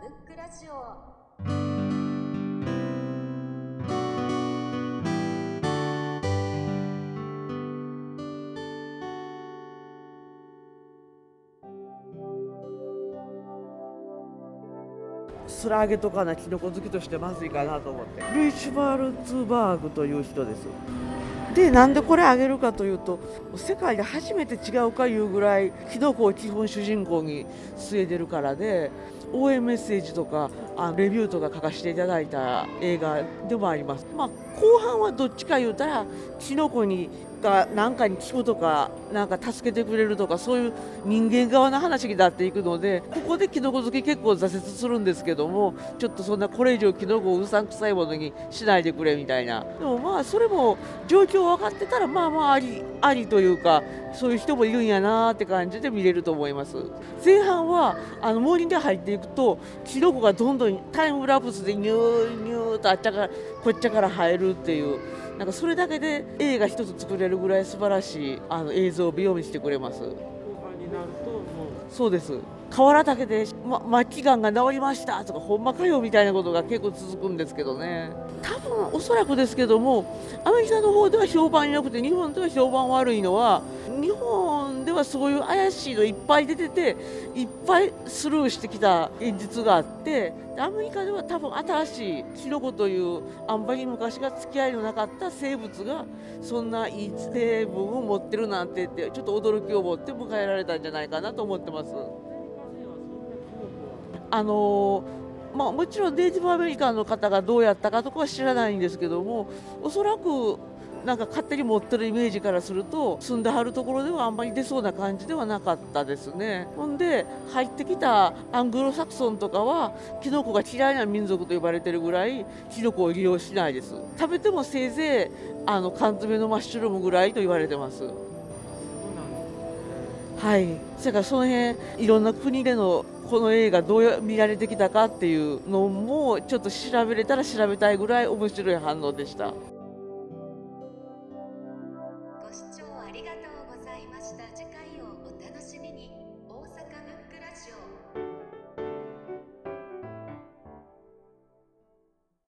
ブックラジオ。それあげとかなキノコ好きとしてまずいかなと思って。ルイ・シュバルツバーグという人です。でなんでこれあげるかというと世界で初めて違うかいうぐらいキノコを基本主人公に据えてるからで応援メッセージとかあレビューとか書かせていただいた映画でもあります、まあ、後半はどっちか言うたらキノコにが何かに聞くとかなんか助けてくれるとかそういう人間側の話になっていくのでここでキノコ好き結構挫折するんですけどもちょっとそんなこれ以上キノコをうさんくさいものにしないでくれみたいな。でもまあそれも状況分かってたらまあまあありありというかそういう人もいるんやなって感じで見れると思います。前半はあの森に入っていくとキノコがどんどんタイムラプスでニューニューとあっちゃからこっちゃから生えるっていうなんかそれだけで映画一つ作れるぐらい素晴らしいあの映像を美容にしてくれます。そうです。河原岳で、ま、末期がんが治りましたとかほんまかよみたいなことが結構続くんですけどね。多分おそらくですけどもアメリカの方では評判良くて日本では評判悪いのは日本ではそういう怪しいのいっぱい出てていっぱいスルーしてきた現実があってアメリカでは多分新しいキノコというあんまり昔が付き合いのなかった生物がそんないい成分を持ってるなんてってちょっと驚きを持って迎えられたんじゃないかなと思ってます。あのまあ、もちろんネイティブアメリカンの方がどうやったかとかは知らないんですけどもおそらくなんか勝手に持ってるイメージからすると住んではるところではあんまり出そうな感じではなかったですね。ほんで入ってきたアングロサクソンとかはキノコが嫌いな民族と呼ばれてるぐらいキノコを利用しないです。食べてもせいぜいあの缶詰のマッシュルームぐらいと言われてます。はい。それからその辺いろんな国でのこの映画どう見られてきたかっていうのもちょっと調べれたら調べたいぐらい面白い反応でした。ありがとうございました。次回をお楽しみに。大阪ブックラジオ。